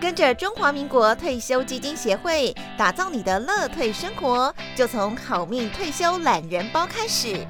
跟着中华民国退休基金协会打造你的乐退生活，就从好命退休懒人包开始。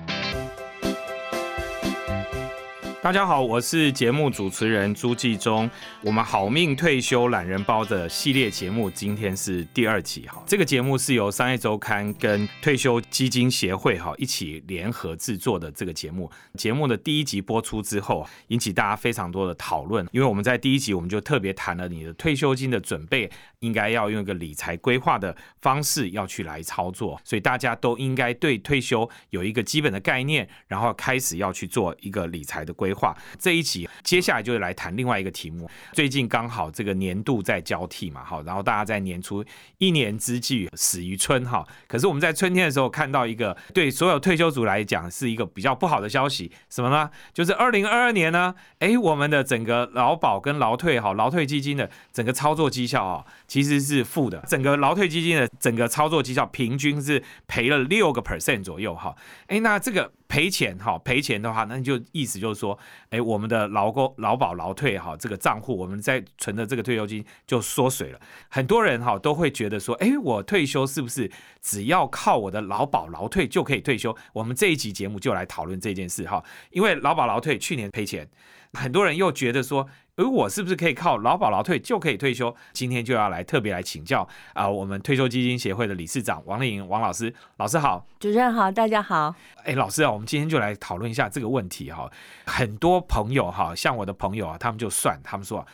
大家好，我是节目主持人朱继忠。我们好命退休懒人包的系列节目，今天是第二集哈。这个节目是由商业周刊跟退休基金协会哈一起联合制作的。这个节目节目的第一集播出之后，引起大家非常多的讨论。因为我们在第一集我们就特别谈了你的退休金的准备，应该要用一个理财规划的方式要去来操作，所以大家都应该对退休有一个基本的概念，然后开始要去做一个理财的规。划这一集，接下来就是来谈另外一个题目。最近刚好这个年度在交替嘛，哈，然后大家在年初一年之计始于春，哈。可是我们在春天的时候看到一个对所有退休族来讲是一个比较不好的消息，什么呢？就是二零二二年呢，哎，我们的整个劳保跟劳退，哈，劳退基金的整个操作绩效啊，其实是负的。整个劳退基金的整个操作绩效平均是赔了六个 percent 左右，哈。哎，那这个。赔钱哈，赔钱的话，那就意思就是说，哎，我们的劳工、劳保、劳退哈，这个账户我们在存的这个退休金就缩水了。很多人哈都会觉得说，哎，我退休是不是只要靠我的劳保、劳退就可以退休？我们这一集节目就来讨论这件事哈，因为劳保、劳退去年赔钱，很多人又觉得说。而我是不是可以靠劳保劳退就可以退休？今天就要来特别来请教啊，我们退休基金协会的理事长王丽颖王老师，老师好，主持人好，大家好。哎，老师啊，我们今天就来讨论一下这个问题哈。很多朋友哈，像我的朋友啊，他们就算，他们说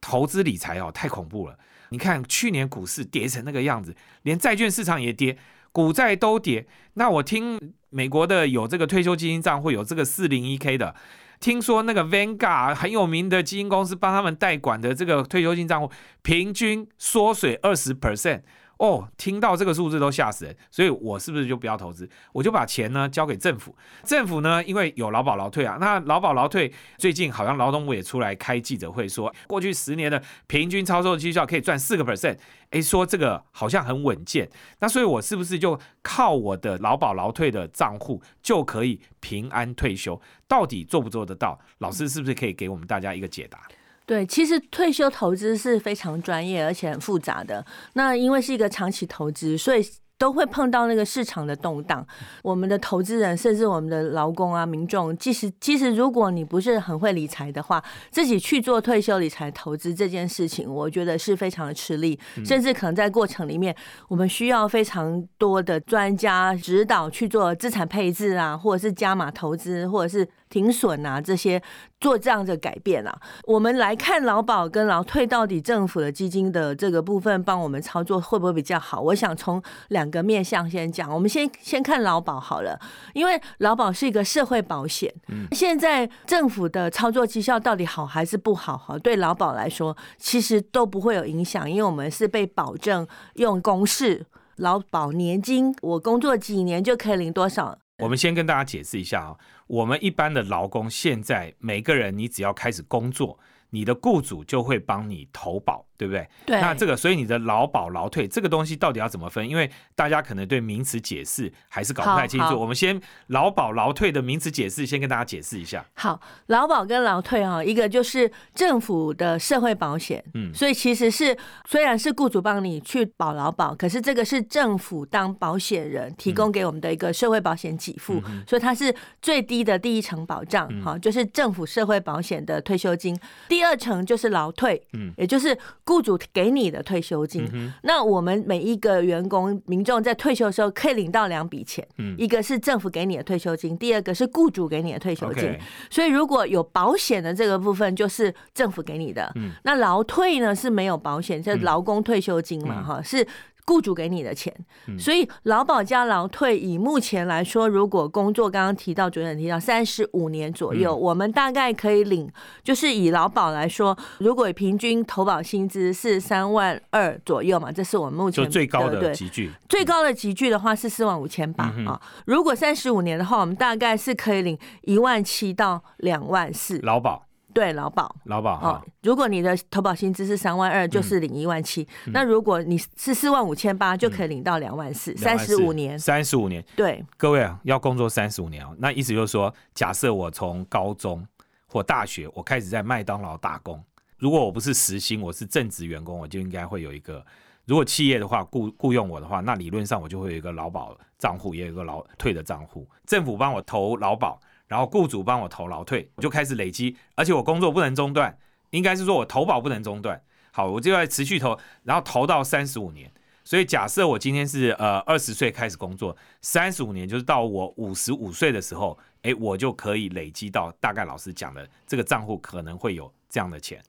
投资理财哦太恐怖了。你看去年股市跌成那个样子，连债券市场也跌，股债都跌。那我听美国的有这个退休基金账户，有这个四零一 K 的。听说那个 Vanguard 很有名的基金公司帮他们代管的这个退休金账户，平均缩水二十 percent。哦，听到这个数字都吓死人，所以我是不是就不要投资？我就把钱呢交给政府。政府呢，因为有劳保劳退啊，那劳保劳退最近好像劳动部也出来开记者会说，过去十年的平均操作绩效可以赚四个 percent，哎，说这个好像很稳健。那所以我是不是就靠我的劳保劳退的账户就可以平安退休？到底做不做得到？老师是不是可以给我们大家一个解答？对，其实退休投资是非常专业而且很复杂的。那因为是一个长期投资，所以。都会碰到那个市场的动荡，我们的投资人甚至我们的劳工啊、民众，即使其实如果你不是很会理财的话，自己去做退休理财投资这件事情，我觉得是非常的吃力，甚至可能在过程里面，我们需要非常多的专家指导去做资产配置啊，或者是加码投资，或者是停损啊这些做这样的改变啊。我们来看劳保跟劳退到底政府的基金的这个部分帮我们操作会不会比较好？我想从两。两个面向先讲，我们先先看劳保好了，因为劳保是一个社会保险。嗯，现在政府的操作绩效到底好还是不好？哈，对劳保来说，其实都不会有影响，因为我们是被保证用公式劳保年金，我工作几年就可以领多少。我们先跟大家解释一下啊，我们一般的劳工现在每个人，你只要开始工作，你的雇主就会帮你投保。对不对？对，那这个，所以你的劳保劳退这个东西到底要怎么分？因为大家可能对名词解释还是搞不太清楚。我们先劳保劳退的名词解释，先跟大家解释一下。好，劳保跟劳退哈，一个就是政府的社会保险，嗯，所以其实是虽然是雇主帮你去保劳保，可是这个是政府当保险人提供给我们的一个社会保险给付，所以它是最低的第一层保障，哈，就是政府社会保险的退休金。第二层就是劳退，嗯，也就是。雇主给你的退休金，那我们每一个员工、民众在退休的时候可以领到两笔钱，一个是政府给你的退休金，第二个是雇主给你的退休金。所以如果有保险的这个部分，就是政府给你的。那劳退呢是没有保险，是劳工退休金嘛？哈，是。雇主给你的钱，所以劳保加劳退，以目前来说，如果工作刚刚提到，主任提到三十五年左右，我们大概可以领，就是以劳保来说，如果平均投保薪资是三万二左右嘛，这是我们目前最高的集聚，最高的集聚的话是四万五千八啊。如果三十五年的话，我们大概是可以领一万七到两万四。劳保。对劳保，劳保哦。如果你的投保薪资是三万二，就是领一万七。那如果你是四万五千八，就可以领到两万四。三十五年，三十五年。对，各位啊，要工作三十五年啊。那意思就是说，假设我从高中或大学，我开始在麦当劳打工，如果我不是实薪，我是正职员工，我就应该会有一个。如果企业的话雇雇佣我的话，那理论上我就会有一个劳保账户，也有一个劳退的账户。政府帮我投劳保，然后雇主帮我投劳退，我就开始累积，而且我工作不能中断，应该是说我投保不能中断。好，我就要持续投，然后投到三十五年。所以假设我今天是呃二十岁开始工作，三十五年就是到我五十五岁的时候，哎，我就可以累积到大概老师讲的这个账户可能会有这样的钱。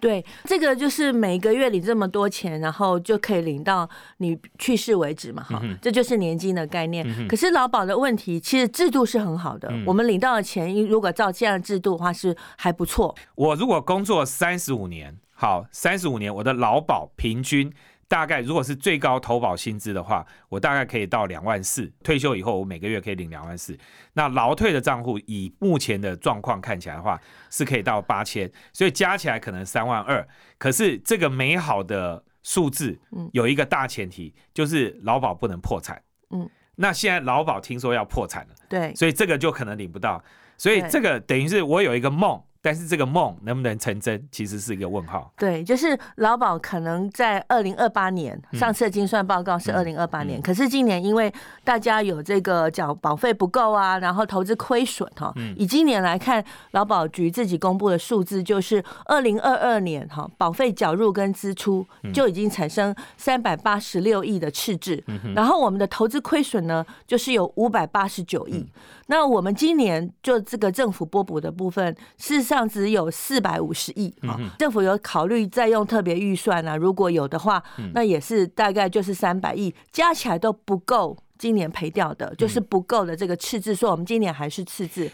对，这个就是每个月领这么多钱，然后就可以领到你去世为止嘛，哈，这就是年金的概念。可是劳保的问题，其实制度是很好的，我们领到的钱，如果照这样的制度的话，是还不错。我如果工作三十五年，好，三十五年，我的劳保平均。大概如果是最高投保薪资的话，我大概可以到两万四。退休以后，我每个月可以领两万四。那劳退的账户以目前的状况看起来的话，是可以到八千，所以加起来可能三万二。可是这个美好的数字，有一个大前提，就是劳保不能破产。嗯，那现在劳保听说要破产了，对，所以这个就可能领不到。所以这个等于是我有一个梦。但是这个梦能不能成真，其实是一个问号。对，就是劳保可能在二零二八年上次的精算报告是二零二八年，可是今年因为大家有这个缴保费不够啊，然后投资亏损哈。以今年来看，劳保局自己公布的数字就是二零二二年哈，保费缴入跟支出就已经产生三百八十六亿的赤字，然后我们的投资亏损呢，就是有五百八十九亿。那我们今年就这个政府拨补的部分，事实上只有四百五十亿啊。政府有考虑再用特别预算啊，如果有的话，那也是大概就是三百亿，加起来都不够今年赔掉的，就是不够的这个赤字，说我们今年还是赤字。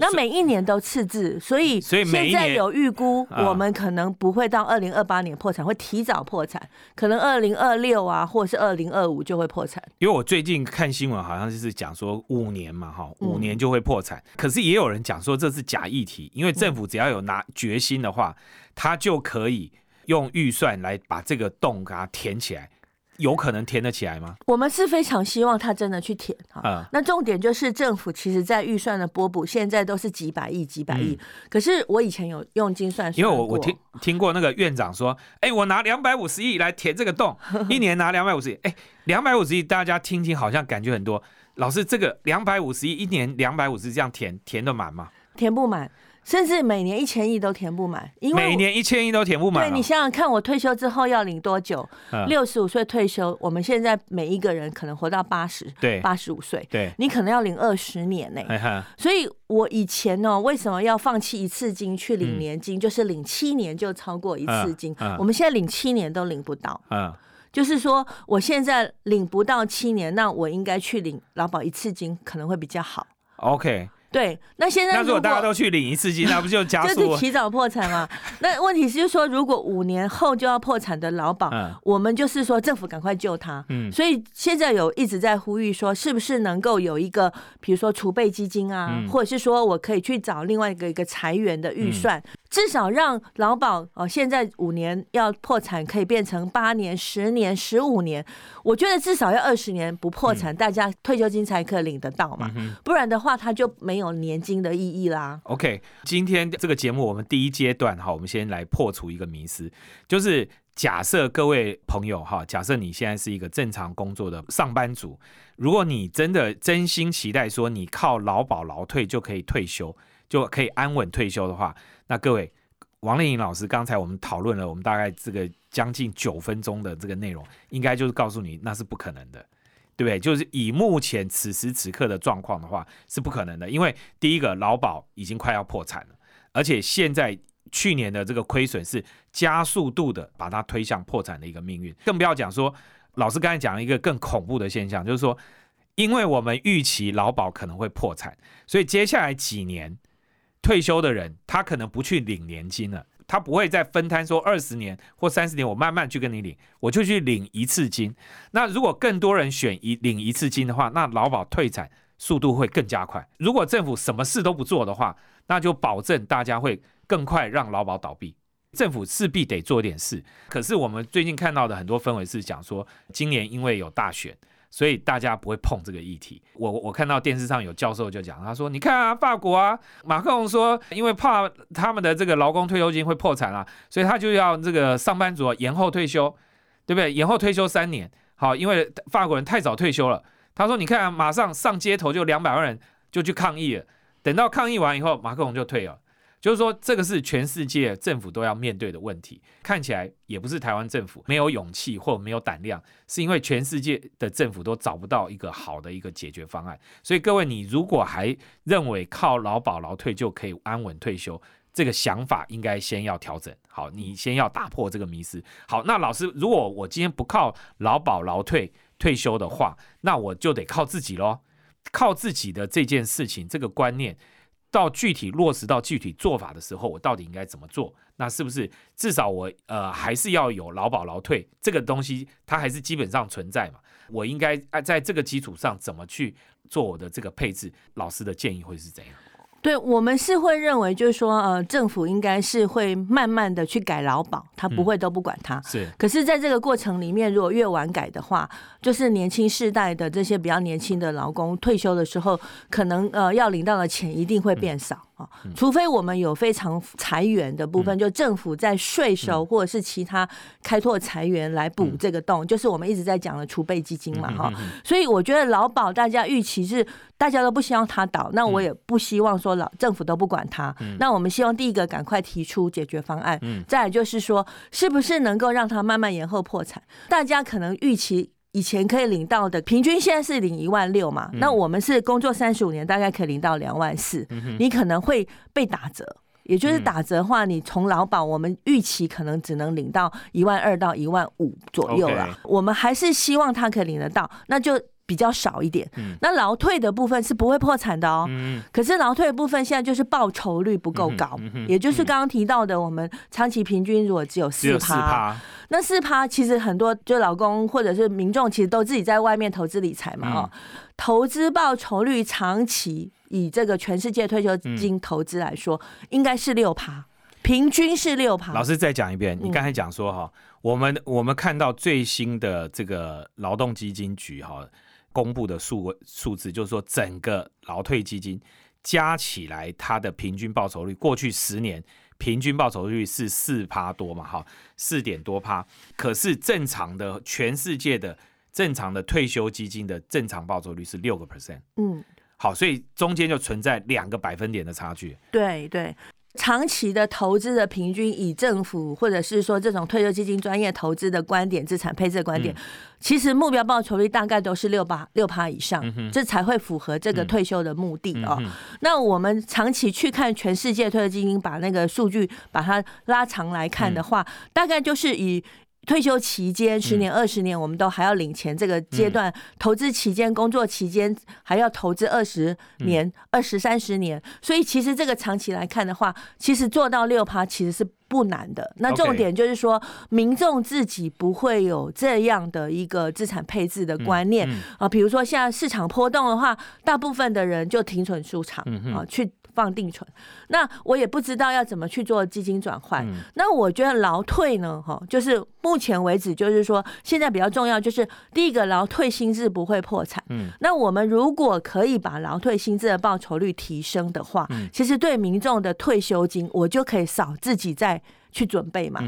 那每一年都赤字，所以所以现在有预估，我们可能不会到二零二八年破产，会提早破产，可能二零二六啊，或是二零二五就会破产。因为我最近看新闻，好像就是讲说五年嘛，哈，五年就会破产。可是也有人讲说这是假议题，因为政府只要有拿决心的话，他就可以用预算来把这个洞给它填起来。有可能填得起来吗？我们是非常希望他真的去填哈。那重点就是政府其实在预算的拨补，现在都是几百亿、几百亿。可是我以前有用精算，因为我我听听过那个院长说，哎，我拿两百五十亿来填这个洞，一年拿两百五十亿。哎，两百五十亿，大家听听好像感觉很多。老师，这个两百五十亿一年两百五十这样填填得满吗？填不满。甚至每年一千亿都填不满，因为每年一千亿都填不满。对你想想看，我退休之后要领多久？六十五岁退休，我们现在每一个人可能活到八十，对，八十五岁，对，你可能要领二十年呢。所以，我以前呢，为什么要放弃一次金去领年金？就是领七年就超过一次金。我们现在领七年都领不到。嗯，就是说，我现在领不到七年，那我应该去领劳保一次金，可能会比较好。OK。对，那现在那如果大家都去领一次金，那 不就加速？就是提早破产嘛？那问题是，就是说，如果五年后就要破产的老保，我们就是说政府赶快救他。嗯，所以现在有一直在呼吁说，是不是能够有一个，比如说储备基金啊，或者是说我可以去找另外一个一个裁员的预算。至少让劳保哦，现在五年要破产，可以变成八年、十年、十五年。我觉得至少要二十年不破产，大家退休金才可以领得到嘛。不然的话，它就没有年金的意义啦。OK，今天这个节目我们第一阶段哈，我们先来破除一个迷思，就是假设各位朋友哈，假设你现在是一个正常工作的上班族，如果你真的真心期待说你靠劳保劳退就可以退休，就可以安稳退休的话。那各位，王丽颖老师，刚才我们讨论了，我们大概这个将近九分钟的这个内容，应该就是告诉你那是不可能的，对不对？就是以目前此时此刻的状况的话，是不可能的，因为第一个劳保已经快要破产了，而且现在去年的这个亏损是加速度的把它推向破产的一个命运，更不要讲说，老师刚才讲了一个更恐怖的现象，就是说，因为我们预期劳保可能会破产，所以接下来几年。退休的人，他可能不去领年金了，他不会再分摊说二十年或三十年，我慢慢去跟你领，我就去领一次金。那如果更多人选一领一次金的话，那劳保退产速度会更加快。如果政府什么事都不做的话，那就保证大家会更快让劳保倒闭。政府势必得做点事。可是我们最近看到的很多氛围是讲说，今年因为有大选。所以大家不会碰这个议题。我我看到电视上有教授就讲，他说：“你看啊，法国啊，马克龙说，因为怕他们的这个劳工退休金会破产啊，所以他就要这个上班族延后退休，对不对？延后退休三年。好，因为法国人太早退休了。他说：你看，马上上街头就两百万人就去抗议了。等到抗议完以后，马克龙就退了。”就是说，这个是全世界政府都要面对的问题。看起来也不是台湾政府没有勇气或没有胆量，是因为全世界的政府都找不到一个好的一个解决方案。所以各位，你如果还认为靠劳保劳退就可以安稳退休，这个想法应该先要调整。好，你先要打破这个迷思。好，那老师，如果我今天不靠劳保劳退退休的话，那我就得靠自己喽。靠自己的这件事情，这个观念。到具体落实到具体做法的时候，我到底应该怎么做？那是不是至少我呃还是要有劳保劳退这个东西，它还是基本上存在嘛？我应该在这个基础上怎么去做我的这个配置？老师的建议会是怎样？对我们是会认为，就是说，呃，政府应该是会慢慢的去改劳保，他不会都不管他。是。可是，在这个过程里面，如果越晚改的话，就是年轻世代的这些比较年轻的劳工退休的时候，可能呃要领到的钱一定会变少。啊，除非我们有非常裁员的部分，就政府在税收或者是其他开拓裁员来补这个洞，就是我们一直在讲的储备基金嘛，哈。所以我觉得劳保大家预期是大家都不希望它倒，那我也不希望说老政府都不管它。那我们希望第一个赶快提出解决方案，再就是说是不是能够让它慢慢延后破产？大家可能预期。以前可以领到的平均现在是领一万六嘛？那我们是工作三十五年，大概可以领到两万四。你可能会被打折，也就是打折的话，你从劳保我们预期可能只能领到一万二到一万五左右了。我们还是希望他可以领得到，那就。比较少一点，那劳退的部分是不会破产的哦。嗯可是劳退的部分现在就是报酬率不够高，也就是刚刚提到的，我们长期平均如果只有四趴，那四趴其实很多就老公或者是民众其实都自己在外面投资理财嘛哦，投资报酬率长期以这个全世界退休金投资来说，应该是六趴，平均是六趴。老师再讲一遍，你刚才讲说哈，我们我们看到最新的这个劳动基金局哈。公布的数数字就是说，整个劳退基金加起来，它的平均报酬率，过去十年平均报酬率是四趴多嘛，哈，四点多趴。可是正常的全世界的正常的退休基金的正常报酬率是六个 percent。嗯，好，所以中间就存在两个百分点的差距。对对。长期的投资的平均，以政府或者是说这种退休基金专业投资的观点、资产配置的观点，其实目标报酬率大概都是六八六趴以上，这才会符合这个退休的目的哦。那我们长期去看全世界退休基金，把那个数据把它拉长来看的话，大概就是以。退休期间十年、二十年，我们都还要领钱。这个阶段投资期间、工作期间还要投资二十年、二十三十年，所以其实这个长期来看的话，其实做到六趴其实是不难的。那重点就是说，民众自己不会有这样的一个资产配置的观念啊。比如说现在市场波动的话，大部分的人就停损出场啊，去。放定存，那我也不知道要怎么去做基金转换。那我觉得劳退呢，哈，就是目前为止，就是说现在比较重要，就是第一个劳退薪资不会破产。嗯，那我们如果可以把劳退薪资的报酬率提升的话，其实对民众的退休金，我就可以少自己再去准备嘛。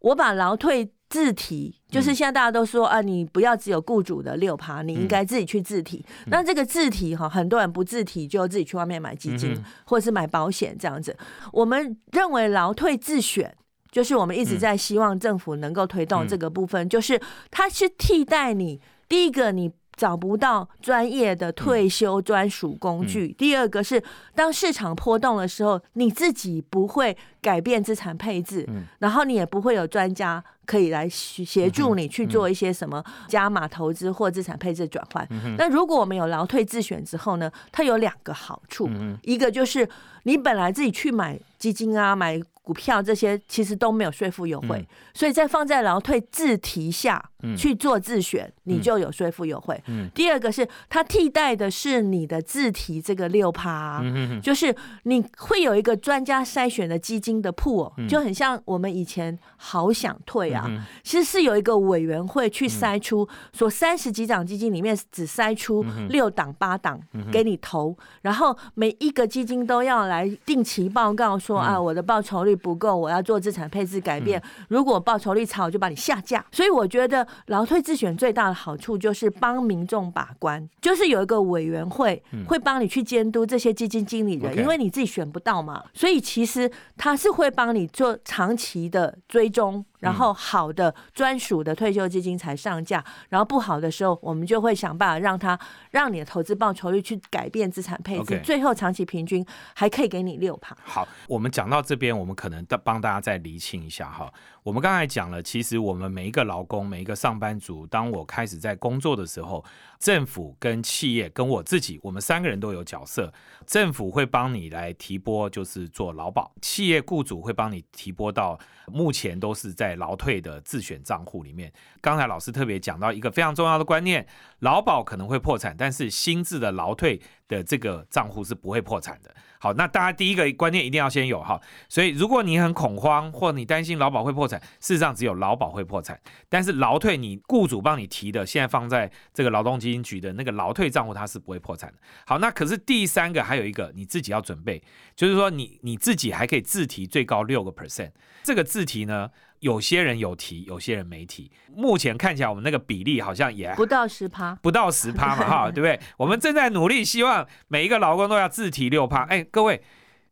我把劳退。自提就是现在大家都说啊，你不要只有雇主的六趴，你应该自己去自提。那这个自提哈，很多人不自提就自己去外面买基金或者是买保险这样子。我们认为劳退自选，就是我们一直在希望政府能够推动这个部分，就是它是替代你第一个你。找不到专业的退休专属工具。第二个是，当市场波动的时候，你自己不会改变资产配置，然后你也不会有专家可以来协助你去做一些什么加码投资或资产配置转换。那如果我们有劳退自选之后呢？它有两个好处，一个就是你本来自己去买基金啊、买股票这些其实都没有税负优惠，所以在放在劳退自提下去做自选，你就有税负优惠。第二个是它替代的是你的自提这个六趴，就是你会有一个专家筛选的基金的铺，就很像我们以前好想退啊，其实是有一个委员会去筛出，说三十几档基金里面只筛出六档八档给你投，然后每一个基金都要来定期报告说啊，我的报酬率。不够，我要做资产配置改变。如果报酬率差，我就把你下架。所以我觉得劳退自选最大的好处就是帮民众把关，就是有一个委员会会帮你去监督这些基金经理人，因为你自己选不到嘛。所以其实他是会帮你做长期的追踪。然后好的专属的退休基金才上架，然后不好的时候，我们就会想办法让它让你的投资报酬率去改变资产配置，最后长期平均还可以给你六趴。好，我们讲到这边，我们可能帮大家再厘清一下哈。我们刚才讲了，其实我们每一个劳工、每一个上班族，当我开始在工作的时候，政府跟企业跟我自己，我们三个人都有角色。政府会帮你来提拨，就是做劳保；企业雇主会帮你提拨到，目前都是在劳退的自选账户里面。刚才老师特别讲到一个非常重要的观念：劳保可能会破产，但是新制的劳退的这个账户是不会破产的。好，那大家第一个观念一定要先有哈。所以如果你很恐慌，或你担心劳保会破产，事实上只有劳保会破产，但是劳退你雇主帮你提的，现在放在这个劳动基金局的那个劳退账户，它是不会破产的。好，那可是第三个还有一个你自己要准备，就是说你你自己还可以自提最高六个 percent，这个自提呢？有些人有提，有些人没提。目前看起来，我们那个比例好像也不到十趴，不到十趴嘛，哈，对不对？我们正在努力，希望每一个劳工都要自提六趴。哎，各位，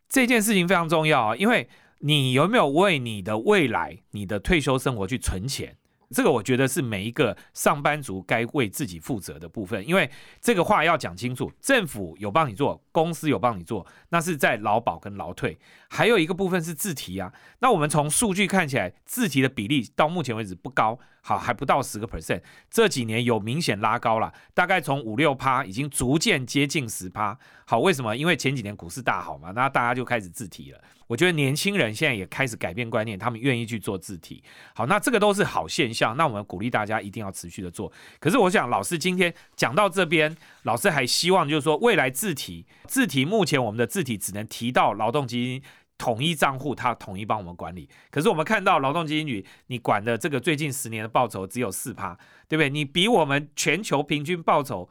这件事情非常重要啊，因为你有没有为你的未来、你的退休生活去存钱？这个我觉得是每一个上班族该为自己负责的部分，因为这个话要讲清楚，政府有帮你做，公司有帮你做，那是在劳保跟劳退，还有一个部分是自提啊。那我们从数据看起来，自提的比例到目前为止不高。好，还不到十个 percent，这几年有明显拉高了，大概从五六趴，已经逐渐接近十趴。好，为什么？因为前几年股市大好嘛，那大家就开始自提了。我觉得年轻人现在也开始改变观念，他们愿意去做自提。好，那这个都是好现象。那我们鼓励大家一定要持续的做。可是我想，老师今天讲到这边，老师还希望就是说，未来自提，自提目前我们的自提只能提到劳动基金。统一账户，他统一帮我们管理。可是我们看到劳动基金局，你管的这个最近十年的报酬只有四趴，对不对？你比我们全球平均报酬，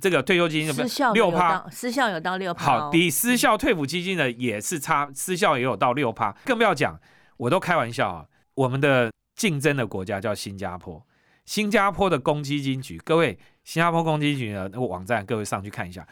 这个退休基金的六趴，失效有到六趴。好，比失效退抚基金的也是差，失效也有到六趴。更不要讲，我都开玩笑啊，我们的竞争的国家叫新加坡，新加坡的公积金局，各位，新加坡公积金局的那个网站，各位上去看一下。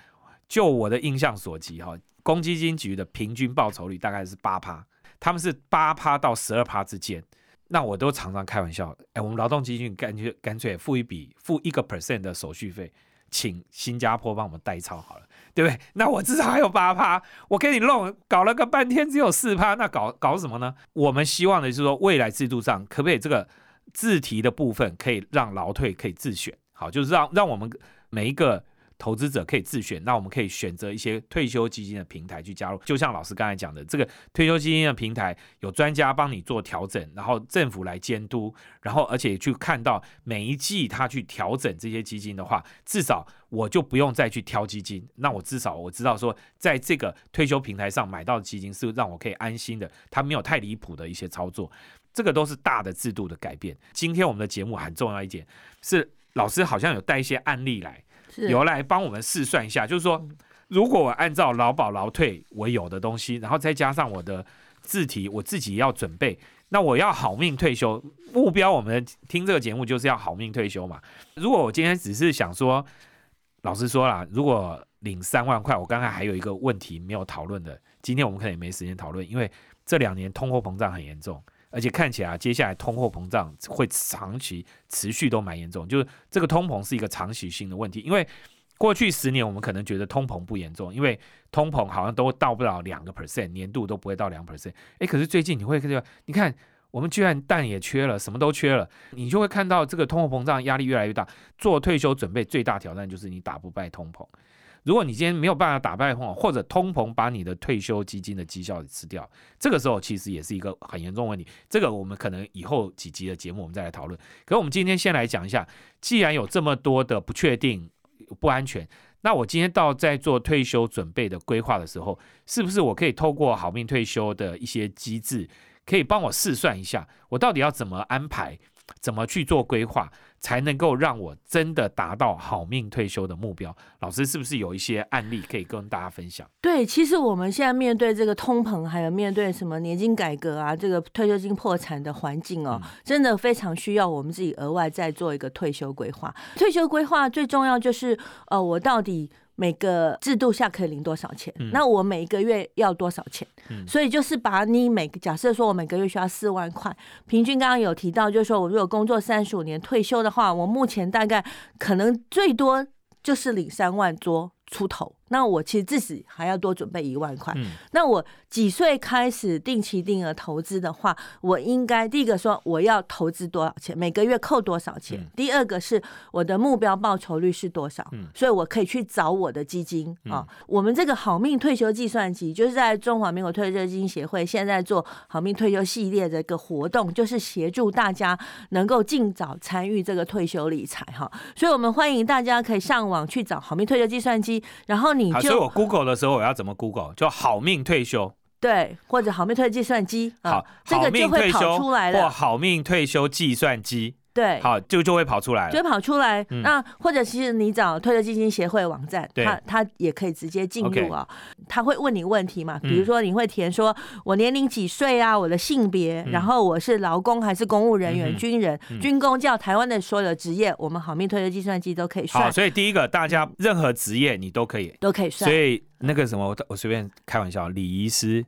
就我的印象所及，哈。公积金局的平均报酬率大概是八趴，他们是八趴到十二趴之间。那我都常常开玩笑，哎，我们劳动基金干脆干脆付一笔付一个 percent 的手续费，请新加坡帮我们代操好了，对不对？那我至少还有八趴，我给你弄搞了个半天只有四趴，那搞搞什么呢？我们希望的是说，未来制度上可不可以这个自提的部分可以让劳退可以自选，好，就是让让我们每一个。投资者可以自选，那我们可以选择一些退休基金的平台去加入。就像老师刚才讲的，这个退休基金的平台有专家帮你做调整，然后政府来监督，然后而且去看到每一季他去调整这些基金的话，至少我就不用再去挑基金。那我至少我知道说，在这个退休平台上买到的基金是让我可以安心的，它没有太离谱的一些操作。这个都是大的制度的改变。今天我们的节目很重要一点是，老师好像有带一些案例来。由来帮我们试算一下，就是说，如果我按照劳保劳退我有的东西，然后再加上我的字体，我自己要准备，那我要好命退休目标，我们听这个节目就是要好命退休嘛。如果我今天只是想说，老实说啦，如果领三万块，我刚才还有一个问题没有讨论的，今天我们可能也没时间讨论，因为这两年通货膨胀很严重。而且看起来啊，接下来通货膨胀会长期持续都蛮严重，就是这个通膨是一个长期性的问题。因为过去十年我们可能觉得通膨不严重，因为通膨好像都到不了两个 percent，年度都不会到两 percent。哎，可是最近你会看到，你看我们居然蛋也缺了，什么都缺了，你就会看到这个通货膨胀压力越来越大。做退休准备最大挑战就是你打不败通膨。如果你今天没有办法打败通膨，或者通膨把你的退休基金的绩效吃掉，这个时候其实也是一个很严重问题。这个我们可能以后几集的节目我们再来讨论。可是我们今天先来讲一下，既然有这么多的不确定、不安全，那我今天到在做退休准备的规划的时候，是不是我可以透过好命退休的一些机制，可以帮我试算一下，我到底要怎么安排，怎么去做规划？才能够让我真的达到好命退休的目标。老师是不是有一些案例可以跟大家分享？对，其实我们现在面对这个通膨，还有面对什么年金改革啊，这个退休金破产的环境哦，真的非常需要我们自己额外再做一个退休规划。退休规划最重要就是，呃，我到底。每个制度下可以领多少钱？那我每一个月要多少钱？所以就是把你每个假设说我每个月需要四万块，平均刚刚有提到，就是说我如果工作三十五年退休的话，我目前大概可能最多就是领三万多出头。那我其实自己还要多准备一万块。那我几岁开始定期定额投资的话，我应该第一个说我要投资多少钱，每个月扣多少钱。第二个是我的目标报酬率是多少，所以我可以去找我的基金啊。我们这个好命退休计算机就是在中华民国退休基金协会现在做好命退休系列的一个活动，就是协助大家能够尽早参与这个退休理财哈。所以我们欢迎大家可以上网去找好命退休计算机，然后。好，所以我 Google 的时候，我要怎么 Google？就好命退休，对，或者好命退计算机，好，这个就会跑出来了，或好命退休计算机。对，好，就就会跑出来，就会跑出来。那或者其实你找退休基金协会网站，他他也可以直接进入啊。他会问你问题嘛？比如说你会填说，我年龄几岁啊？我的性别，然后我是劳工还是公务人员、军人、军工，叫台湾的所有的职业，我们好命退休计算机都可以算。好，所以第一个，大家任何职业你都可以，都可以算。所以那个什么，我随便开玩笑，礼仪师。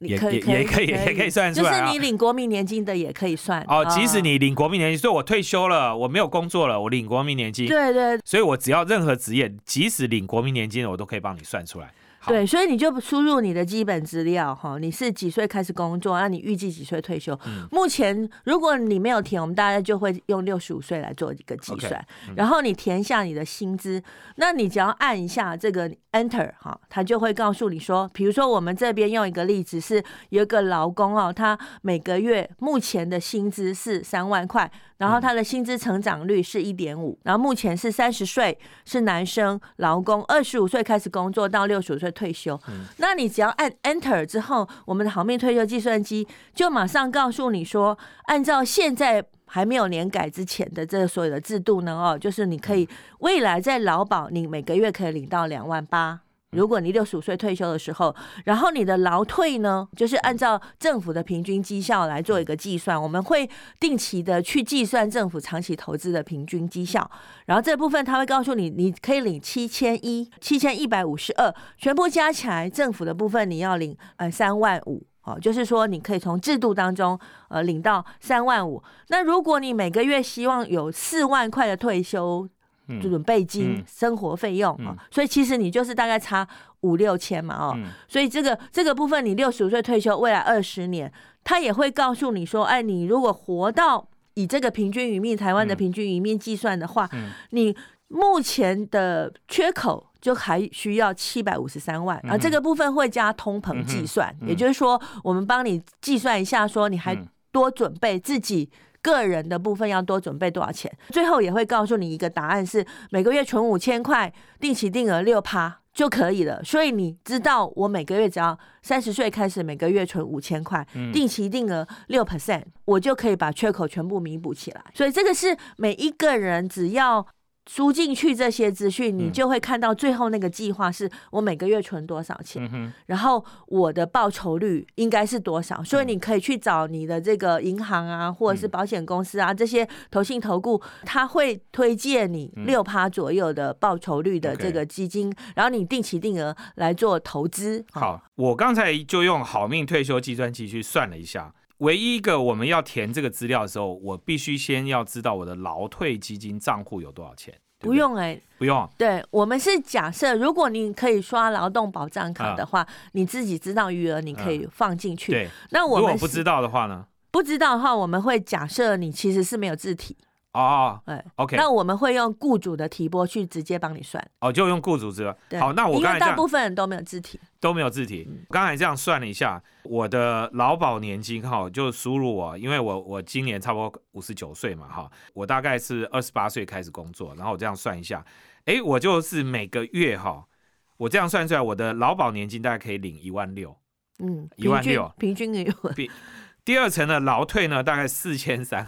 也也也可以也可以算出来，就是你领国民年金的也可以算哦。即使你领国民年金，所以我退休了，我没有工作了，我领国民年金。对对，所以我只要任何职业，即使领国民年金的，我都可以帮你算出来。对，所以你就输入你的基本资料哈，你是几岁开始工作？那你预计几岁退休？目前如果你没有填，我们大家就会用六十五岁来做一个计算。然后你填下你的薪资，那你只要按一下这个 Enter 哈，它就会告诉你说，比如说我们这边用一个例子是有一个劳工哦，他每个月目前的薪资是三万块。然后他的薪资成长率是一点五，然后目前是三十岁，是男生，劳工，二十五岁开始工作到六十五岁退休。那你只要按 Enter 之后，我们的好命退休计算机就马上告诉你说，按照现在还没有年改之前的这个所有的制度呢，哦，就是你可以未来在劳保，你每个月可以领到两万八。如果你六十五岁退休的时候，然后你的劳退呢，就是按照政府的平均绩效来做一个计算，我们会定期的去计算政府长期投资的平均绩效，然后这部分他会告诉你，你可以领七千一、七千一百五十二，全部加起来，政府的部分你要领呃三万五，哦，就是说你可以从制度当中呃领到三万五。那如果你每个月希望有四万块的退休，准备金、生活费用啊，所以其实你就是大概差五六千嘛哦，所以这个这个部分你六十五岁退休，未来二十年，他也会告诉你说，哎，你如果活到以这个平均余命台湾的平均余命计算的话，你目前的缺口就还需要七百五十三万啊，这个部分会加通膨计算，也就是说，我们帮你计算一下，说你还多准备自己。个人的部分要多准备多少钱？最后也会告诉你一个答案，是每个月存五千块，定期定额六趴就可以了。所以你知道，我每个月只要三十岁开始，每个月存五千块，定期定额六 percent，我就可以把缺口全部弥补起来。所以这个是每一个人只要。输进去这些资讯，你就会看到最后那个计划是我每个月存多少钱，然后我的报酬率应该是多少。所以你可以去找你的这个银行啊，或者是保险公司啊，这些投信投顾，他会推荐你六趴左右的报酬率的这个基金，然后你定期定额来做投资。好，我刚才就用好命退休计算器去算了一下。唯一一个我们要填这个资料的时候，我必须先要知道我的劳退基金账户有多少钱。不用哎，不用。对我们是假设，如果你可以刷劳动保障卡的话，你自己知道余额，你可以放进去。对，那我们不知道的话呢？不知道的话，我们会假设你其实是没有字体。哦哎，OK，那我们会用雇主的提拨去直接帮你算。哦，就用雇主资料。对好，那我刚才这样部分人都没有字体，都没有字体。嗯刚才这样算了一下，我的劳保年金哈，就输入我，因为我我今年差不多五十九岁嘛哈，我大概是二十八岁开始工作，然后我这样算一下，哎，我就是每个月哈，我这样算出来，我的劳保年金大概可以领一万六。嗯，一万六平均有第二层的劳退呢，大概四千三，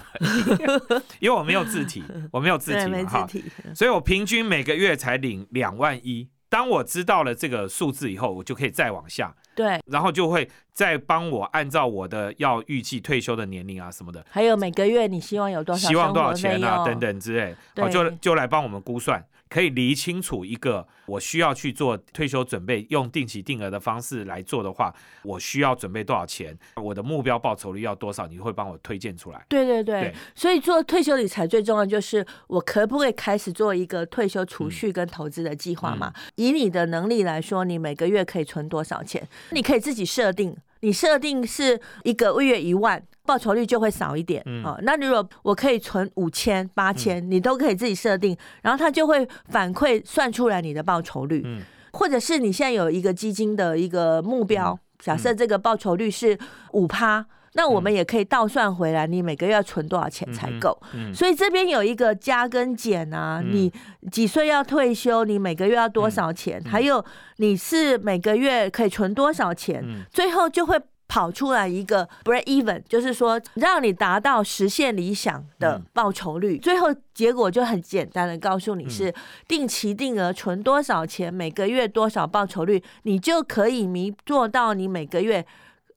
因为我没有字体，我没有字对体嘛哈，所以我平均每个月才领两万一。当我知道了这个数字以后，我就可以再往下，对，然后就会再帮我按照我的要预计退休的年龄啊什么的，还有每个月你希望有多少希望多少钱啊等等之类，对。哦就就来帮我们估算，可以理清楚一个我需要去做退休准备，用定期定额的方式来做的话，我需要准备多少钱，我的目标报酬率要多少，你会帮我推荐出来。对对对，对所以做退休理财最重要就是我可不可以开始做一个退休储蓄跟投资的计划嘛？嗯以你的能力来说，你每个月可以存多少钱？你可以自己设定，你设定是一个月一万。报酬率就会少一点嗯啊、那如果我可以存五千、八千，你都可以自己设定，然后它就会反馈算出来你的报酬率。嗯或者是你现在有一个基金的一个目标，假设这个报酬率是五趴，那我们也可以倒算回来，你每个月要存多少钱才够？嗯所以这边有一个加跟减啊，嗯你几岁要退休，你每个月要多少钱？还有你是每个月可以存多少钱？嗯最后就会。跑出来一个 break even，就是说让你达到实现理想的嗯报酬率，最后结果就很简单的告诉你是定期定额存多少钱，每个月多少报酬率，你就可以弥做到你每个月。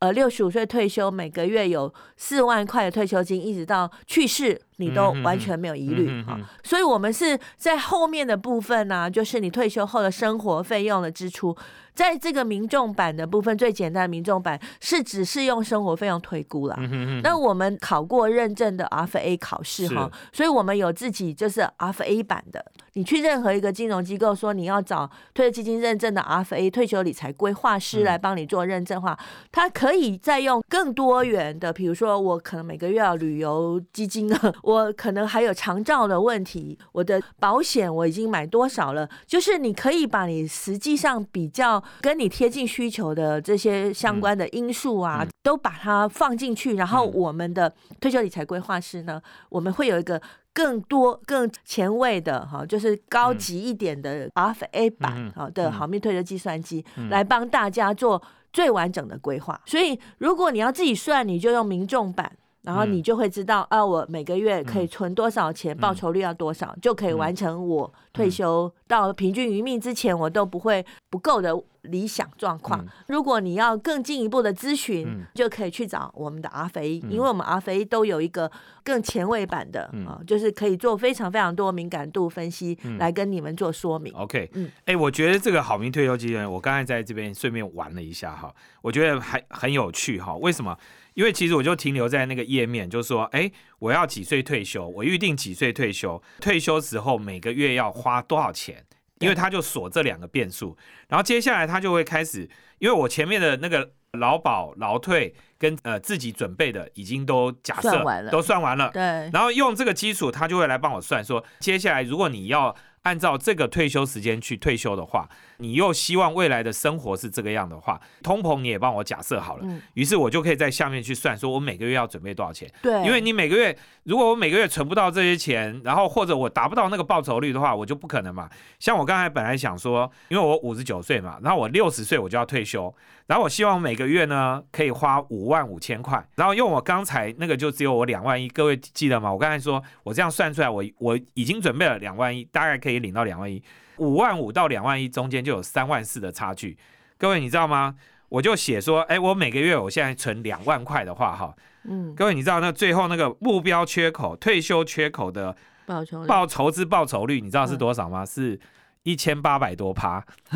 呃，六十五岁退休，每个月有四万块的退休金，一直到去世，你都完全没有疑虑哈、所以，我们是在后面的部分呢、就是你退休后的生活费用的支出，在这个民众版的部分，最简单的民众版是只是用生活费用推估了。那我们考过认证的 RFA 考试哈，所以我们有自己就是 RFA 版的。你去任何一个金融机构说你要找退休基金认证的 RFA 退休理财规划师嗯来帮你做认证的话，他可以再用更多元的，比如说我可能每个月要旅游基金啊，我可能还有长照的问题，我的保险我已经买多少了，就是你可以把你实际上比较跟你贴近需求的这些相关的因素啊，嗯都把它放进去，然后嗯我们的退休理财规划师呢，我们会有一个。更多、更前卫的哈，就是高级一点的 RFA 版嗯好的嗯好命退休计算机，嗯来帮大家做最完整的规划。所以，如果你要自己算，你就用民众版。然后嗯。你就会知道啊，我每个月可以存多少钱，嗯。报酬率要多少，就可以完成我退休到平均余命之前，我都不会不够的理想状况嗯。如果你要更进一步的咨询嗯，就可以去找我们的阿肥，嗯因为我们阿肥都有一个更前卫版的嗯啊，就是可以做非常非常多敏感度分析嗯来跟你们做说明。OK，嗯哎、我觉得这个好命退休基金，我刚才在这边顺便玩了一下哈，我觉得还很有趣哈。为什么？因为其实我就停留在那个页面，就是说，哎、我要几岁退休？我预定几岁退休？退休时候每个月要花多少钱？因为他就锁这两个变数，然后接下来他就会开始，因为我前面的那个劳保、劳退跟呃自己准备的已经都假设完了。都算完了，对，然后用这个基础，他就会来帮我算说，接下来如果你要按照这个退休时间去退休的话，你又希望未来的生活是这个样的话，通膨你也帮我假设好了，嗯，于是我就可以在下面去算，说我每个月要准备多少钱。对，因为你每个月，如果我每个月存不到这些钱，然后或者我达不到那个报酬率的话，我就不可能嘛。像我刚才本来想说，因为我五十九岁嘛，然后我六十岁我就要退休，然后我希望每个月呢可以花五万五千块，然后用我刚才那个就只有我两万一，各位记得吗？我刚才说我这样算出来，我我已经准备了两万一，大概可以领到两万一，五万五到两万一中间就有三万四的差距，各位你知道吗？我就写说，哎，我每个月我现在存两万块的话，哈，嗯，各位，你知道那最后那个目标缺口、退休缺口的报酬报酬资报酬率，你知道是多少嗯吗？是一千八百多趴。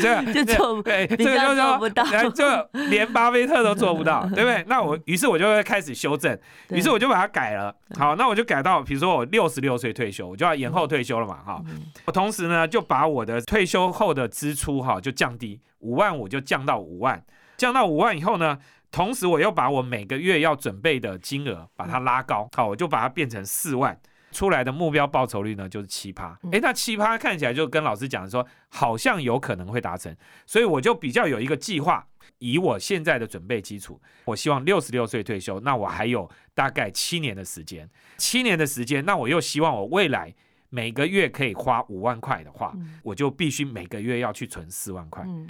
这个就做对，这比较个就是说做不到连巴菲特都做不到，对不对？那我于是我就会开始修正，对于是我就把它改了。好，那我就改到，比如说我六十六岁退休，我就要延后退休了嘛，哈。嗯我同时呢，就把我的退休后的支出哈就降低，五万五就降到五万，降到五万以后呢，同时我又把我每个月要准备的金额把它拉高，好，我就把它变成四万。出来的目标报酬率呢，就是七趴。嗯诶，那七趴看起来就跟老师讲说，好像有可能会达成，所以我就比较有一个计划。以我现在的准备基础，我希望六十六岁退休，那我还有大概七年的时间。七年的时间，那我又希望我未来每个月可以花五万块的话，嗯我就必须每个月要去存四万块。嗯，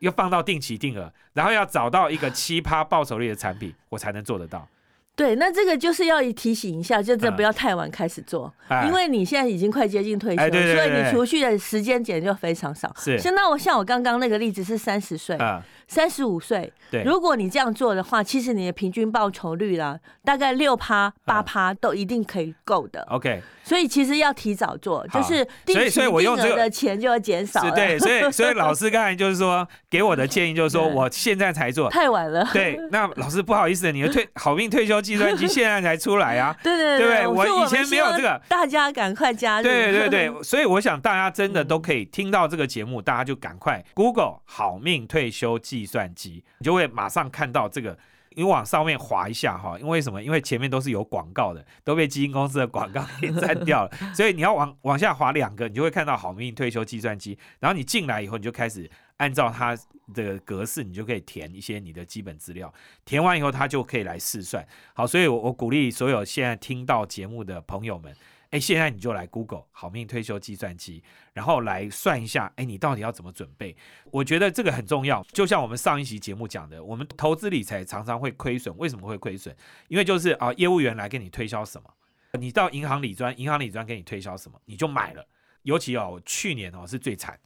要放到定期定额，然后要找到一个七趴报酬率的产品，我才能做得到。对，那这个就是要提醒一下，就这嗯不要太晚开始做，哎。因为你现在已经快接近退休，哎对对对所以你储蓄的时间点就非常少。是。像那我像我刚刚那个例子是三十岁、啊、三十五岁，对，如果你这样做的话，其实你的平均报酬率啦，大概六趴八趴都一定可以够的。OK，所以其实要提早做，就是定期所以所以我用这个定额的钱就要减少对，所以 所以老师刚才就是说给我的建议就是说我现在才做。太晚了。对，那老师不好意思，你的退好命退休计算机现在才出来啊。对对对对我以前没有这个大家赶快加入。对对对，所以我想大家真的都可以听到这个节目，大家就赶快 Google 好命退休计算机，你就会马上看到这个。你往上面滑一下哈，因为什么？因为前面都是有广告的，都被基金公司的广告给占掉了，所以你要往往下滑两个，你就会看到好命退休计算机。然后你进来以后，你就开始按照它的格式，你就可以填一些你的基本资料。填完以后，它就可以来试算。好，所以我我鼓励所有现在听到节目的朋友们，哎，现在你就来 Google 好命退休计算机，然后来算一下，哎，你到底要怎么准备？我觉得这个很重要。就像我们上一期节目讲的，我们投资理财常常会亏损，为什么会亏损？因为就是啊，业务员来跟你推销什么，你到银行理专，银行理专给你推销什么，你就买了。尤其哦，去年哦是最惨，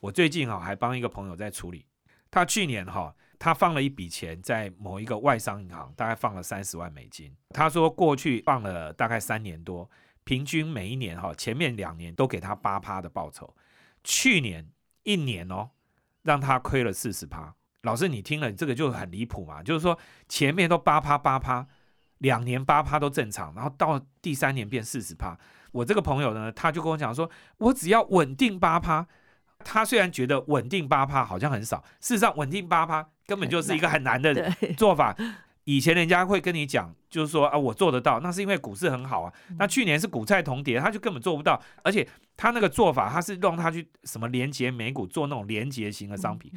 我最近哦还帮一个朋友在处理，他去年哈、他放了一笔钱在某一个外商银行，大概放了三十万美金。他说过去放了大概三年多，平均每一年哈、前面两年都给他八趴的报酬，去年一年哦，让他亏了四十趴。老师，你听了这个就很离谱嘛？就是说前面都八趴八趴，两年八趴都正常，然后到第三年变四十趴。我这个朋友呢，他就跟我讲说，我只要稳定八趴。他虽然觉得稳定八趴好像很少，事实上稳定八趴根本就是一个很难的 做法。以前人家会跟你讲，就是说啊，我做得到，那是因为股市很好啊。那去年是股债同跌，他就根本做不到。而且他那个做法，他是让他去什么连接美股做那种连接型的商品。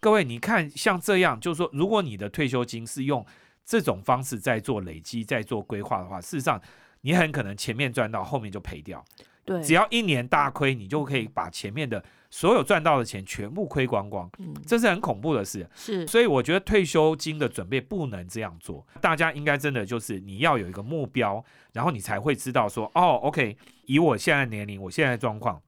各位，你看像这样，就是说，如果你的退休金是用这种方式在做累积、在做规划的话，事实上你很可能前面赚到，后面就赔掉。对，只要一年大亏，你就可以把前面的所有赚到的钱全部亏光光，嗯这是很恐怖的事。是所以我觉得退休金的准备不能这样做，大家应该真的就是你要有一个目标，然后你才会知道说，哦，OK，以我现在年龄，我现在状况，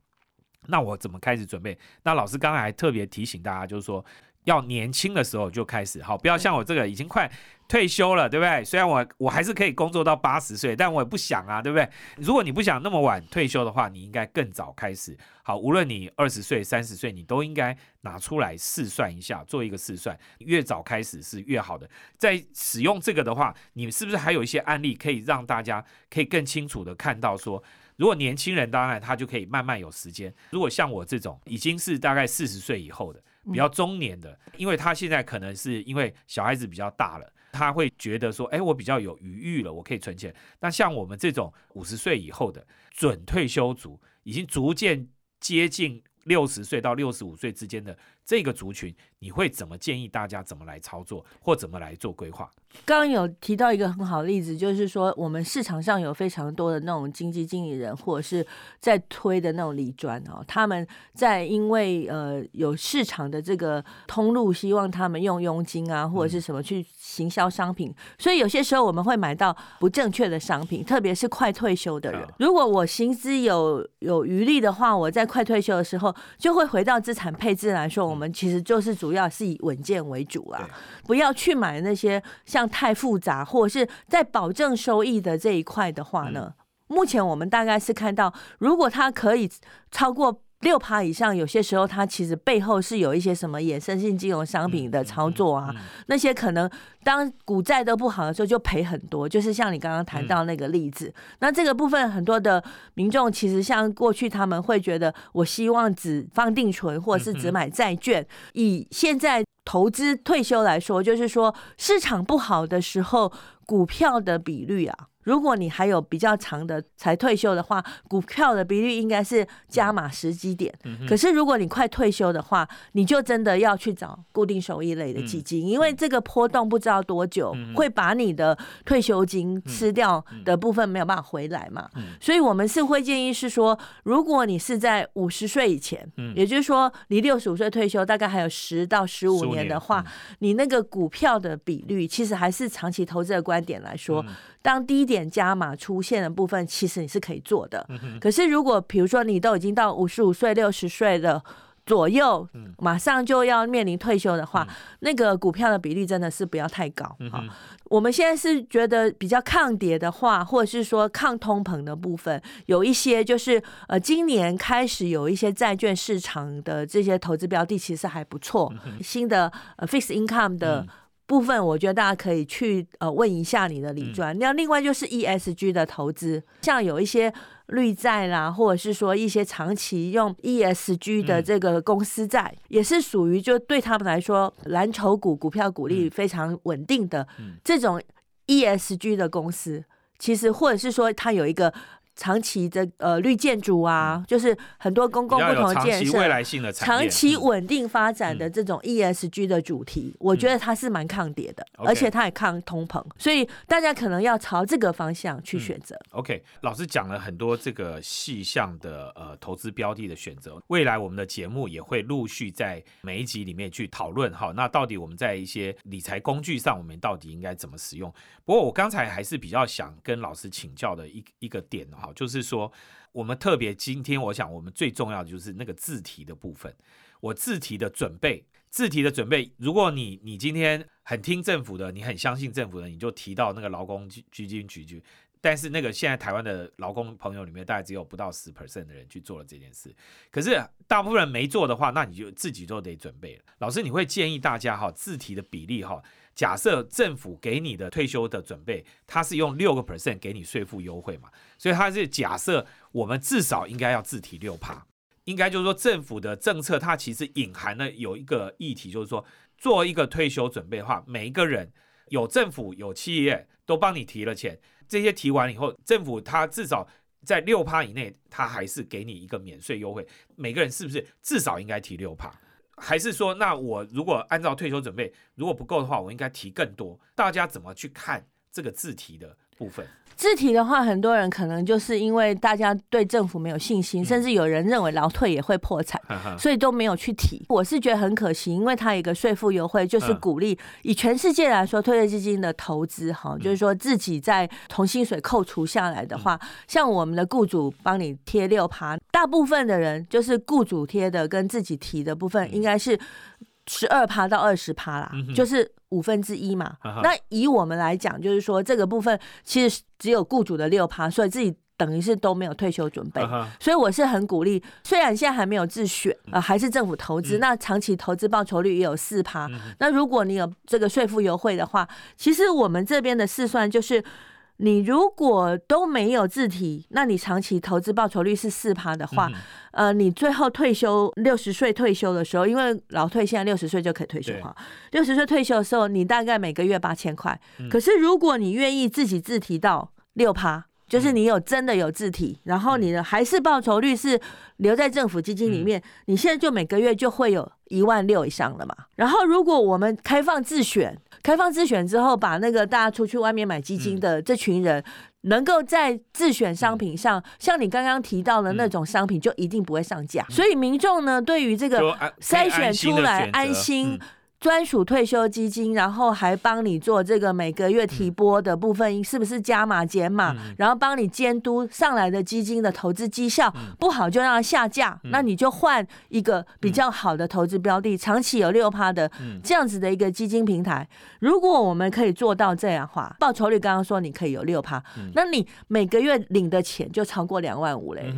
那我怎么开始准备？那老师刚才还特别提醒大家，就是说。要年轻的时候就开始，好，不要像我这个已经快退休了，对不对？虽然我我还是可以工作到八十岁，但我也不想啊，对不对？如果你不想那么晚退休的话，你应该更早开始。好，无论你二十岁、三十岁，你都应该拿出来试算一下，做一个试算。越早开始是越好的。在使用这个的话，你是不是还有一些案例可以让大家可以更清楚的看到说？如果年轻人，当然他就可以慢慢有时间。如果像我这种已经是大概四十岁以后的，比较中年的，因为他现在可能是因为小孩子比较大了，他会觉得说，哎，我比较有余裕了，我可以存钱。那像我们这种五十岁以后的准退休族，已经逐渐接近六十岁到六十五岁之间的这个族群，你会怎么建议大家怎么来操作，或怎么来做规划？刚刚有提到一个很好的例子，就是说我们市场上有非常多的那种经济经理人，或者是在推的那种理专哦，他们在因为呃有市场的这个通路，希望他们用佣金啊或者是什么去行销商品，所以有些时候我们会买到不正确的商品，特别是快退休的人啊。如果我薪资有有余力的话，我在快退休的时候就会回到资产配置来说，我们其实就是主要是以稳健为主啊。不要去买那些像太复杂，或者是在保证收益的这一块的话呢，目前我们大概是看到，如果它可以超过六趴以上，有些时候它其实背后是有一些什么衍生性金融商品的操作啊，那些可能当股债都不好的时候就赔很多，就是像你刚刚谈到那个例子。那这个部分很多的民众其实像过去他们会觉得，我希望只放定存或者是只买债券，以现在投资退休来说，就是说市场不好的时候，股票的比率啊。如果你还有比较长的才退休的话，股票的比率应该是加码十几点。可是如果你快退休的话，你就真的要去找固定收益类的基金，因为这个波动不知道多久会把你的退休金吃掉的部分没有办法回来嘛。所以我们是会建议是说，如果你是在五十岁以前，也就是说离六十五岁退休大概还有十到十五年的话，你那个股票的比率其实还是长期投资的观点来说。当低点加码出现的部分，其实你是可以做的。可是如果比如说你都已经到五十五岁、六十岁的左右，马上就要面临退休的话，那个股票的比例真的是不要太高。好，我们现在是觉得比较抗跌的话，或者是说抗通膨的部分，有一些就是呃，今年开始有一些债券市场的这些投资标的，其实还不错。新的呃 fixed income 的。部分我觉得大家可以去呃问一下你的理专。那另外就是 ESG 的投资，像有一些绿债啦，或者是说一些长期用 ESG 的这个公司债，也是属于就对他们来说蓝筹股、股票股利非常稳定的这种 ESG 的公司。其实或者是说它有一个。长期的呃绿建筑啊，就是很多公共不同建设，未来性的长期稳定发展的这种 ESG 的主题，我觉得它是蛮抗跌的，而且它也抗通膨，所以大家可能要朝这个方向去选择。OK，老师讲了很多这个细项的呃投资标的的选择，未来我们的节目也会陆续在每一集里面去讨论哈。那到底我们在一些理财工具上，我们到底应该怎么使用？不过我刚才还是比较想跟老师请教的一一个点哈，就是说我们特别今天，我想我们最重要的就是那个字体的部分。我字体的准备，字体的准备，如果你你今天很听政府的，你很相信政府的，你就提到那个劳工基金局局。但是那个现在台湾的劳工朋友里面，大概只有不到十 percent 的人去做了这件事。可是大部分人没做的话，那你就自己都得准备了。老师，你会建议大家哈，字体的比例哈？假设政府给你的退休的准备，它是用六个 percent 给你税负优惠嘛，所以它是假设我们至少应该要自提六趴，应该就是说政府的政策它其实隐含了有一个议题，就是说做一个退休准备的话，每一个人有政府有企业都帮你提了钱，这些提完以后，政府它至少在六趴以内，它还是给你一个免税优惠，每个人是不是至少应该提六趴？还是说，那我如果按照退休准备，如果不够的话，我应该提更多？大家怎么去看这个字体的部分？字体的话，很多人可能就是因为大家对政府没有信心，甚至有人认为劳退也会破产，所以都没有去提。我是觉得很可惜，因为它一个税负优惠，就是鼓励以全世界来说，退休基金的投资，哈，就是说自己在从薪水扣除下来的话，像我们的雇主帮你贴六趴，大部分的人就是雇主贴的跟自己提的部分，应该是。十二趴到二十趴啦，就是五分之一嘛。那以我们来讲，就是说这个部分其实只有雇主的六趴，所以自己等于是都没有退休准备。所以我是很鼓励，虽然现在还没有自选啊，还是政府投资，那长期投资报酬率也有四趴。那如果你有这个税负优惠的话，其实我们这边的试算就是。你如果都没有自提，那你长期投资报酬率是四趴的话，呃，你最后退休六十岁退休的时候，因为老退现在六十岁就可以退休哈，六十岁退休的时候，你大概每个月八千块。可是如果你愿意自己自提到六趴，就是你有真的有字体，然后你的还是报酬率是留在政府基金里面，你现在就每个月就会有一万六以上了嘛。然后如果我们开放自选。开放自选之后，把那个大家出去外面买基金的这群人，能够在自选商品上，像你刚刚提到的那种商品，就一定不会上架。所以民众呢，对于这个筛选出来安心。专属退休基金，然后还帮你做这个每个月提拨的部分，是不是加码减码？嗯然后帮你监督上来的基金的投资绩效，嗯不好就让它下架，那你就换一个比较好的投资标的，长期有六趴的嗯这样子的一个基金平台。如果我们可以做到这样的话，报酬率刚刚说你可以有六趴，那你每个月领的钱就超过两万五嘞。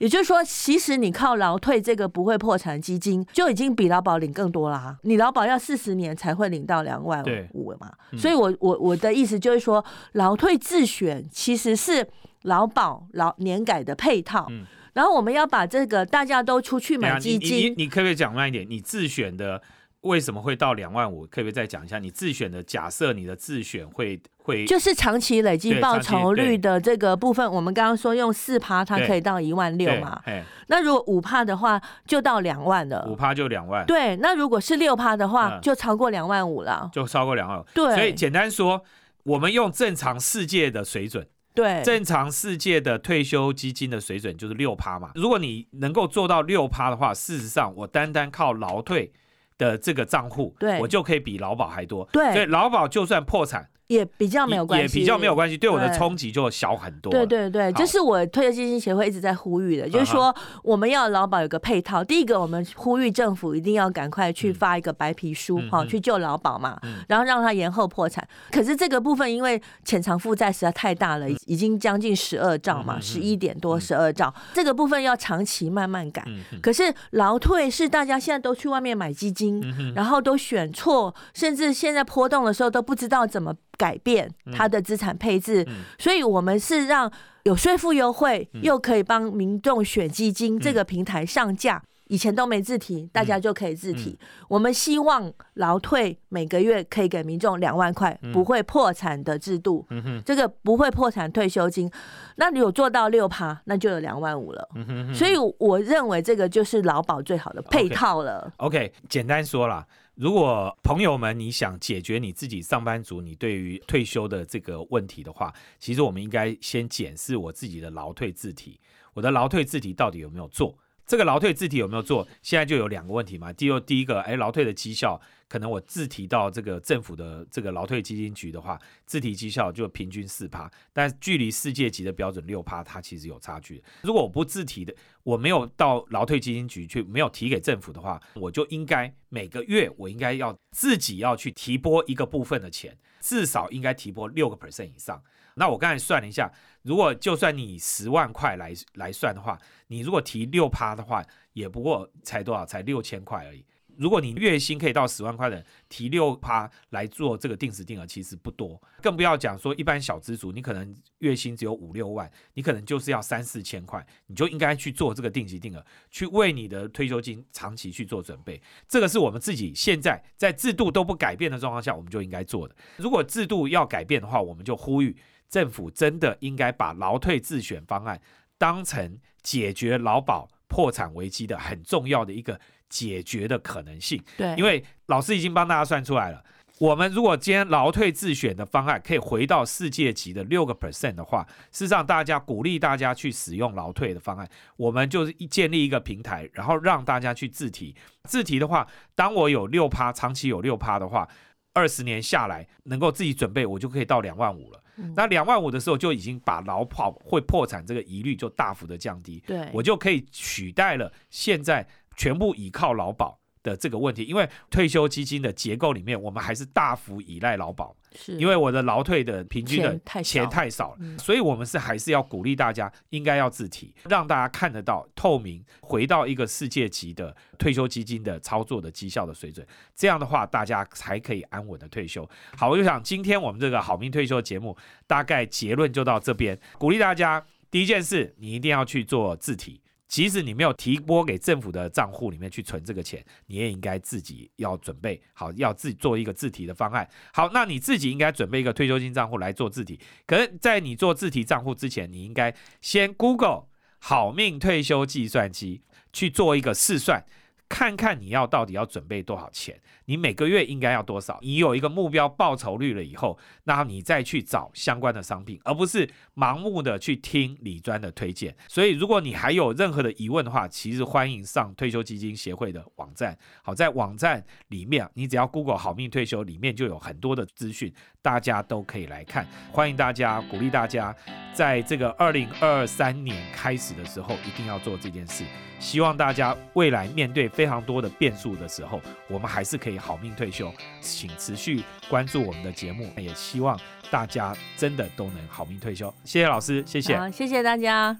也就是说，其实你靠劳退这个不会破产基金，就已经比劳保领更多啦。你劳保要四十年才会领到两万五嘛，所以我我我的意思就是说，劳退自选其实是劳保劳年改的配套。嗯然后我们要把这个大家都出去买基金你你可不可以讲慢一点？你自选的为什么会到两万五？可不可以再讲一下？你自选的假设你的自选会会就是长期累积对长期报酬率的这个部分，我们刚刚说用四趴，它可以到一万六嘛。哎，那如果五趴的话，就到两万了五。趴就两万，对，那如果是六趴的话，嗯就超过两万五了。就超过两万五。对，所以简单说，我们用正常世界的水准，对，正常世界的退休基金的水准就是六趴嘛。如果你能够做到六趴的话，事实上我单单靠劳退的这个账户，对我就可以比劳保还多。对所以劳保就算破产，也比较没有关系，也比较没有关系，对我的冲击就小很多。对对对，好。这是我退休基金协会一直在呼吁的，就是说我们要劳保有个配套。第一个，我们呼吁政府一定要赶快去发一个白皮书哈、去救劳保嘛，嗯。然后让它延后破产。可是这个部分因为潜藏负债实在太大了，已已经将近十二兆嘛，十一点多十二兆，这个部分要长期慢慢改。可是劳退是大家现在都去外面买基金，然后都选错，甚至现在波动的时候都不知道怎么改变它的资产配置，嗯所以我们是让有税负优惠，嗯又可以帮民众选基金这个平台上架。以前都没自提，大家就可以自提。嗯我们希望劳退每个月可以给民众两万块，不会破产的制度。这个不会破产退休金，那你有做到六趴，那就有两万五了。嗯哼哼所以我认为这个就是劳保最好的配套了。OK，简单说啦，如果朋友们你想解决你自己上班族你对于退休的这个问题的话，其实我们应该先检视我自己的劳退字体，我的劳退字体到底有没有做？这个劳退自提有没有做？现在就有两个问题嘛。第二，第一个，哎，劳退的绩效，可能我自提到这个政府的这个劳退基金局的话，自提绩效就平均四趴，但距离世界级的标准六趴，它其实有差距。如果我不自提的，我没有到劳退基金局去，没有提给政府的话，我就应该每个月我应该要自己要去提拨一个部分的钱，至少应该提拨六个 percent 以上。那我刚才算了一下，如果就算你十万块来来算的话，你如果提六趴的话，也不过才多少？才六千块而已。如果你月薪可以到十万块的，提六趴来做这个定时定额，其实不多，更不要讲说一般小资族，你可能月薪只有五六万，你可能就是要三四千块，你就应该去做这个定期定额，去为你的退休金长期去做准备。这个是我们自己现在在制度都不改变的状况下，我们就应该做的。如果制度要改变的话，我们就呼吁政府真的应该把劳退自选方案当成解决劳保破产危机的很重要的一个解决的可能性。对，因为老师已经帮大家算出来了。我们如果今天劳退自选的方案可以回到世界级的六个 percent 的话，事实上大家鼓励大家去使用劳退的方案，我们就是建立一个平台，然后让大家去自提。自提的话，当我有六趴，长期有六趴的话，二十年下来能够自己准备，我就可以到两万五了。嗯那两万五的时候，就已经把劳保会破产这个疑虑就大幅的降低。对，我就可以取代了现在全部依靠劳保的这个问题，因为退休基金的结构里面，我们还是大幅依赖劳保，是因为我的劳退的平均的钱太少了，嗯所以我们是还是要鼓励大家应该要自提，让大家看得到透明，回到一个世界级的退休基金的操作的绩效的水准，这样的话大家才可以安稳的退休。好，我就想今天我们这个好命退休节目大概结论就到这边，鼓励大家第一件事，你一定要去做自提。即使你没有提拨给政府的账户里面去存这个钱，你也应该自己要准备好，要自己做一个自提的方案。好，那你自己应该准备一个退休金账户来做自提。可是，在你做自提账户之前，你应该先 Google 好命退休计算机去做一个试算，看看你要到底要准备多少钱，你每个月应该要多少，你有一个目标报酬率了以后，那你再去找相关的商品，而不是盲目的去听李专的推荐。所以，如果你还有任何的疑问的话，其实欢迎上退休基金协会的网站。好，在网站里面，你只要 Google 好命退休，里面就有很多的资讯，大家都可以来看。欢迎大家，鼓励大家，在这个二零二三年开始的时候，一定要做这件事。希望大家未来面对非常多的变数的时候，我们还是可以好命退休。请持续关注我们的节目，也希望大家真的都能好命退休。谢谢老师，谢谢。好，谢谢大家。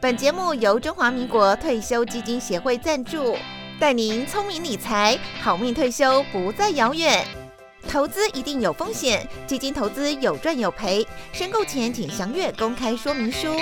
本节目由中华民国退休基金协会赞助，带您聪明理财，好命退休不再遥远。投资一定有风险，基金投资有赚有赔，申购前请详阅公开说明书。